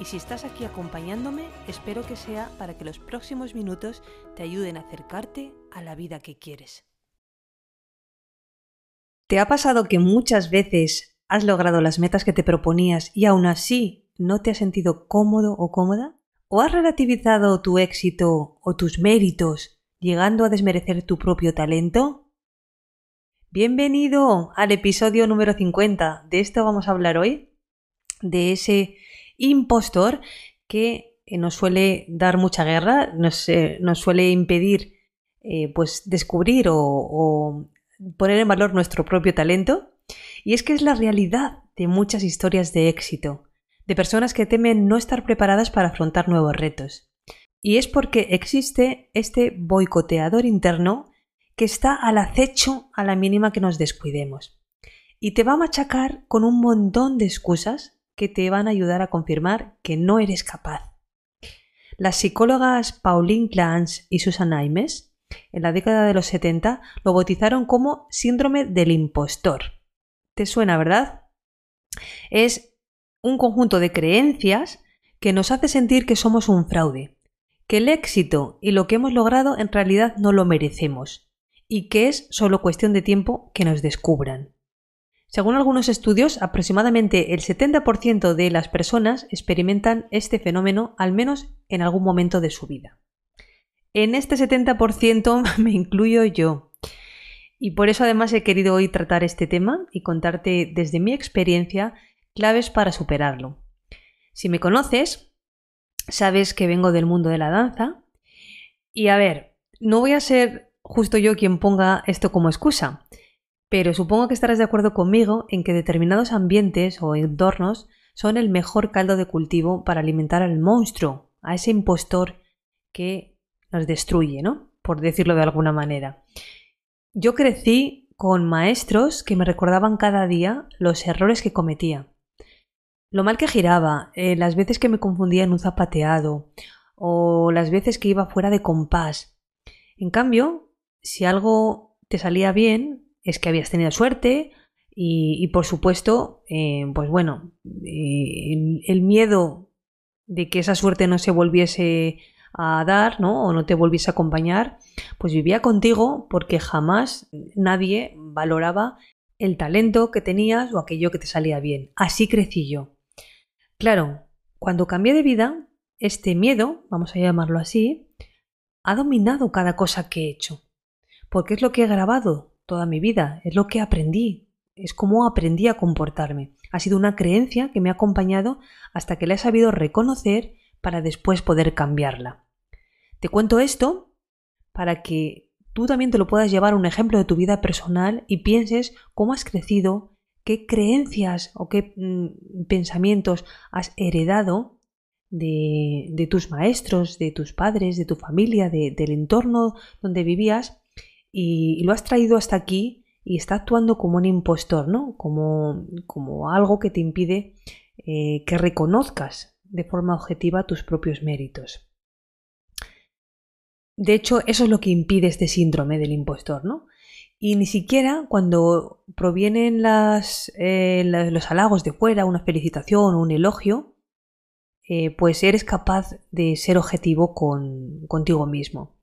y si estás aquí acompañándome, espero que sea para que los próximos minutos te ayuden a acercarte a la vida que quieres. ¿Te ha pasado que muchas veces has logrado las metas que te proponías y aún así no te has sentido cómodo o cómoda? ¿O has relativizado tu éxito o tus méritos llegando a desmerecer tu propio talento? Bienvenido al episodio número 50. De esto vamos a hablar hoy, de ese impostor que eh, nos suele dar mucha guerra, nos, eh, suele impedir eh, pues descubrir o, poner en valor nuestro propio talento. Y es que es la realidad de muchas historias de éxito, de personas que temen no estar preparadas para afrontar nuevos retos. Y es porque existe este boicoteador interno que está al acecho a la mínima que nos descuidemos. Y te va a machacar con un montón de excusas que te van a ayudar a confirmar que no eres capaz. Las psicólogas Pauline Clance y Susan Aimes en la década de los 70 lo bautizaron como síndrome del impostor. ¿Te suena, verdad? Es un conjunto de creencias que nos hace sentir que somos un fraude, que el éxito y lo que hemos logrado en realidad no lo merecemos y que es solo cuestión de tiempo que nos descubran. Según algunos estudios, aproximadamente el 70% de las personas experimentan este fenómeno al menos en algún momento de su vida. En este 70% me incluyo yo. Y por eso además he querido hoy tratar este tema y contarte desde mi experiencia claves para superarlo. Si me conoces, sabes que vengo del mundo de la danza. Y a ver, no voy a ser justo yo quien ponga esto como excusa. Pero supongo que estarás de acuerdo conmigo en que determinados ambientes o entornos son el mejor caldo de cultivo para alimentar al monstruo, a ese impostor que nos destruye, ¿no? Por decirlo de alguna manera. Yo crecí con maestros que me recordaban cada día los errores que cometía. Lo mal que giraba, eh, las veces que me confundía en un zapateado o las veces que iba fuera de compás. En cambio, si algo te salía bien, es que habías tenido suerte y, por supuesto, eh, pues bueno, eh, el, miedo de que esa suerte no se volviese a dar, ¿no? O no te volviese a acompañar, pues vivía contigo porque jamás nadie valoraba el talento que tenías o aquello que te salía bien. Así crecí yo. Claro, cuando cambié de vida, este miedo, vamos a llamarlo así, ha dominado cada cosa que he hecho. Porque es lo que he grabado toda mi vida, es lo que aprendí, es como aprendí a comportarme. Ha sido una creencia que me ha acompañado hasta que la he sabido reconocer para después poder cambiarla. Te cuento esto para que tú también te lo puedas llevar un ejemplo de tu vida personal y pienses cómo has crecido, qué creencias o qué mm, pensamientos has heredado de, de, tus maestros, de tus padres, de tu familia, del entorno donde vivías y, lo has traído hasta aquí y está actuando como un impostor, ¿no? Como, como algo que te impide eh, que reconozcas de forma objetiva tus propios méritos. De hecho, eso es lo que impide este síndrome del impostor, ¿no? Y ni siquiera cuando provienen eh, los halagos de fuera, una felicitación o un elogio, eh, pues eres capaz de ser objetivo con, contigo mismo.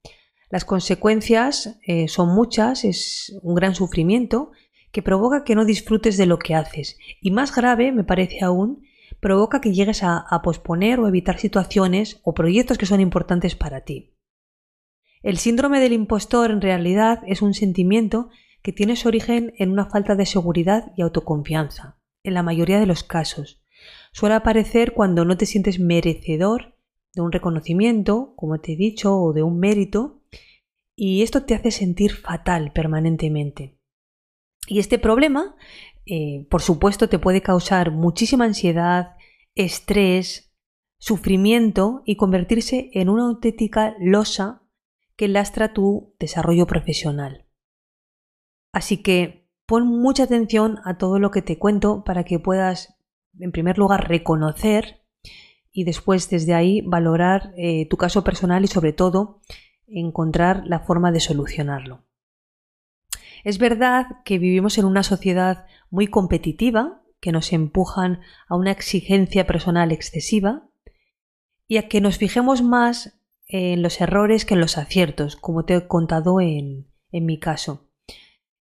Las consecuencias eh, son muchas, es un gran sufrimiento que provoca que no disfrutes de lo que haces y más grave, me parece aún, provoca que llegues a, a posponer o evitar situaciones o proyectos que son importantes para ti. El síndrome del impostor en realidad es un sentimiento que tiene su origen en una falta de seguridad y autoconfianza, en la mayoría de los casos. Suele aparecer cuando no te sientes merecedor de un reconocimiento, como te he dicho, o de un mérito, y esto te hace sentir fatal permanentemente. Y este problema, eh, por supuesto, te puede causar muchísima ansiedad, estrés, sufrimiento y convertirse en una auténtica losa que lastra tu desarrollo profesional. Así que pon mucha atención a todo lo que te cuento para que puedas, en primer lugar, reconocer y después desde ahí valorar eh, tu caso personal y sobre todo encontrar la forma de solucionarlo. Es verdad que vivimos en una sociedad muy competitiva, que nos empujan a una exigencia personal excesiva y a que nos fijemos más en los errores que en los aciertos, como te he contado en, mi caso.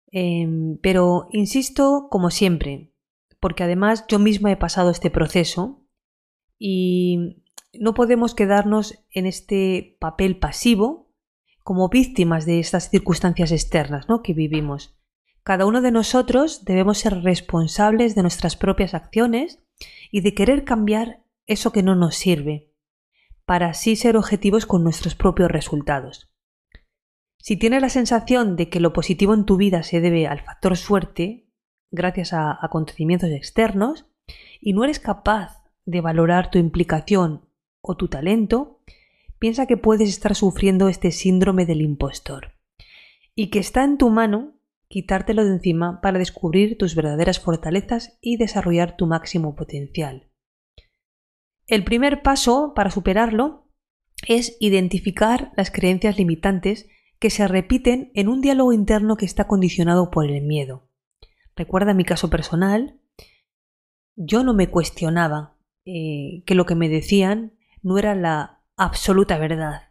Em, pero insisto, como siempre, porque además yo misma he pasado este proceso y no podemos quedarnos en este papel pasivo como víctimas de estas circunstancias externas ¿no? que vivimos. Cada uno de nosotros debemos ser responsables de nuestras propias acciones y de querer cambiar eso que no nos sirve, para así ser objetivos con nuestros propios resultados. Si tienes la sensación de que lo positivo en tu vida se debe al factor suerte, gracias a acontecimientos externos, y no eres capaz de valorar tu implicación o tu talento, piensa que puedes estar sufriendo este síndrome del impostor y que está en tu mano quitártelo de encima para descubrir tus verdaderas fortalezas y desarrollar tu máximo potencial. El primer paso para superarlo es identificar las creencias limitantes que se repiten en un diálogo interno que está condicionado por el miedo. Recuerda mi caso personal. Yo no me cuestionaba eh, que lo que me decían no era la absoluta verdad.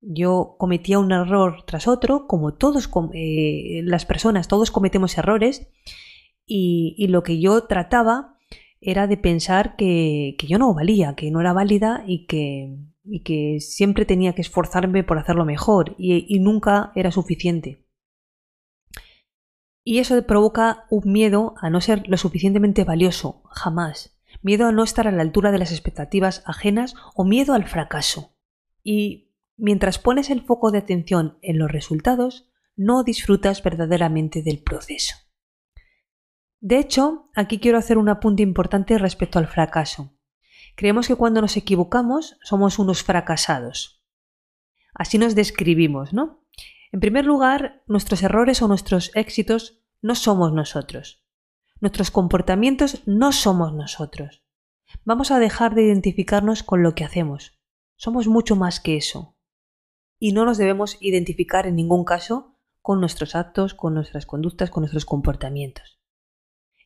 Yo cometía un error tras otro, como todos eh, las personas, todos cometemos errores, y, lo que yo trataba era de pensar que, yo no valía, que no era válida y que, que siempre tenía que esforzarme por hacerlo mejor y nunca era suficiente. Y eso provoca un miedo a no ser lo suficientemente valioso, jamás miedo a no estar a la altura de las expectativas ajenas o miedo al fracaso. Y mientras pones el foco de atención en los resultados, no disfrutas verdaderamente del proceso. De hecho, aquí quiero hacer un apunte importante respecto al fracaso. Creemos que cuando nos equivocamos somos unos fracasados. Así nos describimos, ¿no? En primer lugar, nuestros errores o nuestros éxitos no somos nosotros. Nuestros comportamientos no somos nosotros. Vamos a dejar de identificarnos con lo que hacemos. Somos mucho más que eso. Y no nos debemos identificar en ningún caso con nuestros actos, con nuestras conductas, con nuestros comportamientos.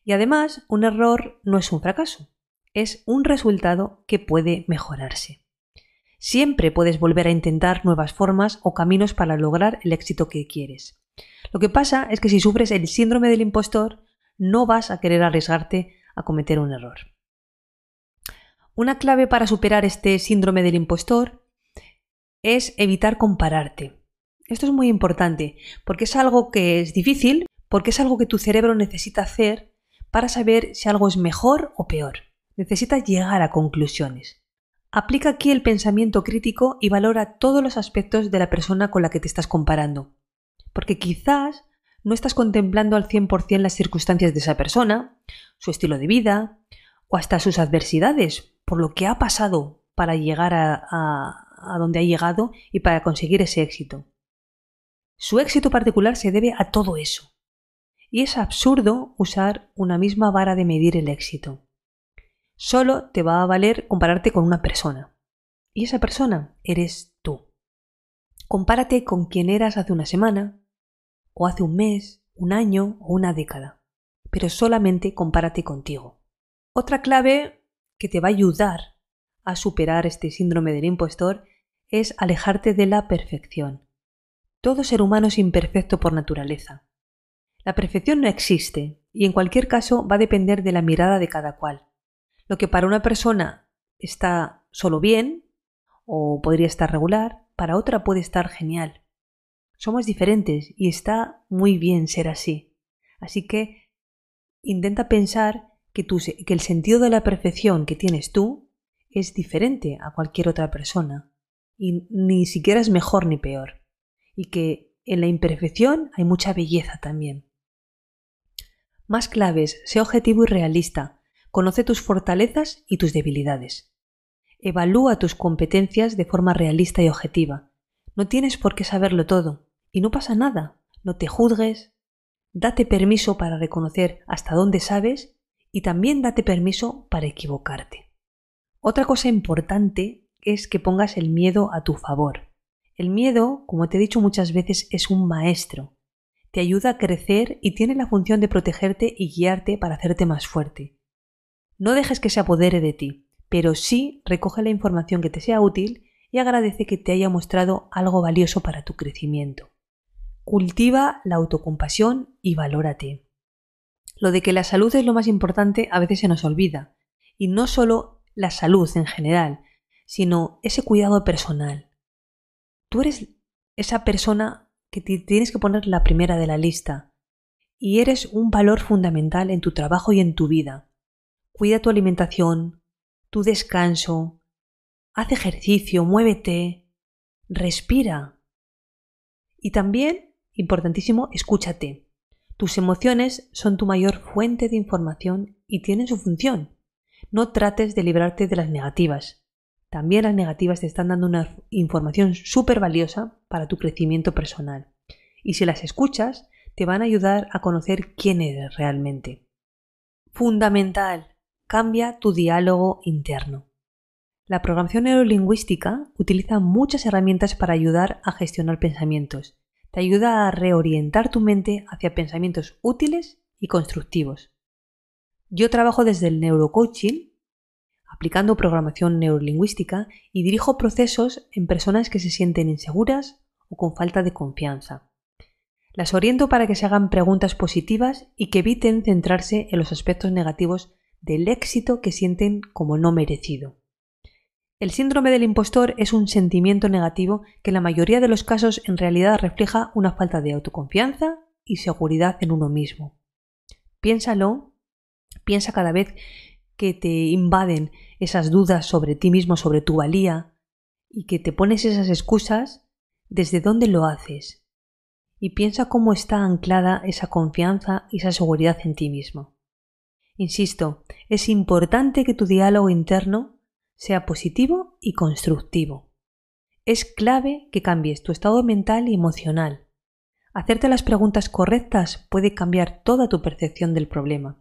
Y además, un error no es un fracaso, es un resultado que puede mejorarse. Siempre puedes volver a intentar nuevas formas o caminos para lograr el éxito que quieres. Lo que pasa es que si sufres el síndrome del impostor, no vas a querer arriesgarte a cometer un error. Una clave para superar este síndrome del impostor es evitar compararte. Esto es muy importante porque es algo que es difícil, porque es algo que tu cerebro necesita hacer para saber si algo es mejor o peor. Necesitas llegar a conclusiones. Aplica aquí el pensamiento crítico y valora todos los aspectos de la persona con la que te estás comparando. Porque quizás no estás contemplando al 100% las circunstancias de esa persona, su estilo de vida o hasta sus adversidades, por lo que ha pasado para llegar a, donde ha llegado y para conseguir ese éxito. Su éxito particular se debe a todo eso. Y es absurdo usar una misma vara de medir el éxito. Solo te va a valer compararte con una persona. Y esa persona eres tú. Compárate con quien eras hace una semana, o hace un mes, un año o una década, pero solamente compárate contigo. Otra clave que te va a ayudar a superar este síndrome del impostor es alejarte de la perfección. Todo ser humano es imperfecto por naturaleza. La perfección no existe y en cualquier caso va a depender de la mirada de cada cual. Lo que para una persona está solo bien o podría estar regular, para otra puede estar genial. Somos diferentes y está muy bien ser así. Así que intenta pensar que, el sentido de la perfección que tienes tú es diferente a cualquier otra persona y ni siquiera es mejor ni peor. Y que en la imperfección hay mucha belleza también. Más claves, sé objetivo y realista. Conoce tus fortalezas y tus debilidades. Evalúa tus competencias de forma realista y objetiva No tienes por qué saberlo todo, y no pasa nada. No te juzgues, date permiso para reconocer hasta dónde sabes y también date permiso para equivocarte. Otra cosa importante es que pongas el miedo a tu favor. El miedo, como te he dicho muchas veces, es un maestro. Te ayuda a crecer y tiene la función de protegerte y guiarte para hacerte más fuerte. No dejes que se apodere de ti, pero sí recoge la información que te sea útil y agradece que te haya mostrado algo valioso para tu crecimiento. Cultiva la autocompasión y valórate. Lo de que la salud es lo más importante a veces se nos olvida, y no solo la salud en general, sino ese cuidado personal. Tú eres esa persona que tienes que poner la primera de la lista, y eres un valor fundamental en tu trabajo y en tu vida. Cuida tu alimentación, tu descanso, haz ejercicio, muévete, respira. Y también, importantísimo, escúchate. Tus emociones son tu mayor fuente de información y tienen su función. No trates de librarte de las negativas. También las negativas te están dando una información súper valiosa para tu crecimiento personal. Y si las escuchas, te van a ayudar a conocer quién eres realmente. Fundamental. Cambia tu diálogo interno. La programación neurolingüística utiliza muchas herramientas para ayudar a gestionar pensamientos te ayuda a reorientar tu mente hacia pensamientos útiles y constructivos. Yo trabajo desde el neurocoaching, aplicando programación neurolingüística y dirijo procesos en personas que se sienten inseguras o con falta de confianza. Las oriento para que se hagan preguntas positivas y que eviten centrarse en los aspectos negativos del éxito que sienten como no merecido. El síndrome del impostor es un sentimiento negativo que en la mayoría de los casos en realidad refleja una falta de autoconfianza y seguridad en uno mismo. Piénsalo, piensa cada vez que te invaden esas dudas sobre ti mismo, sobre tu valía, y que te pones esas excusas, ¿desde dónde lo haces? Y piensa cómo está anclada esa confianza y esa seguridad en ti mismo. Insisto, es importante que tu diálogo interno sea positivo y constructivo. Es clave que cambies tu estado mental y emocional. Hacerte las preguntas correctas puede cambiar toda tu percepción del problema.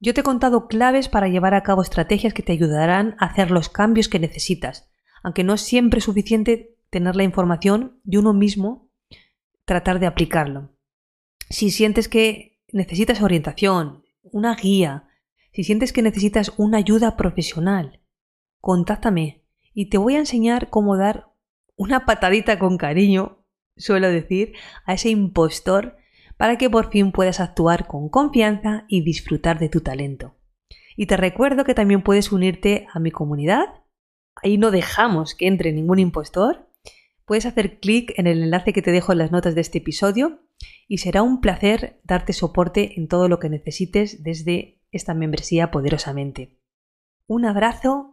Yo te he contado claves para llevar a cabo estrategias que te ayudarán a hacer los cambios que necesitas, aunque no es siempre suficiente tener la información de uno mismo, tratar de aplicarlo. Si sientes que necesitas orientación, una guía, si sientes que necesitas una ayuda profesional, contáctame y te voy a enseñar cómo dar una patadita con cariño, suelo decir, a ese impostor para que por fin puedas actuar con confianza y disfrutar de tu talento. Y te recuerdo que también puedes unirte a mi comunidad. Ahí no dejamos que entre ningún impostor. Puedes hacer clic en el enlace que te dejo en las notas de este episodio y será un placer darte soporte en todo lo que necesites desde esta membresía poderosamente. Un abrazo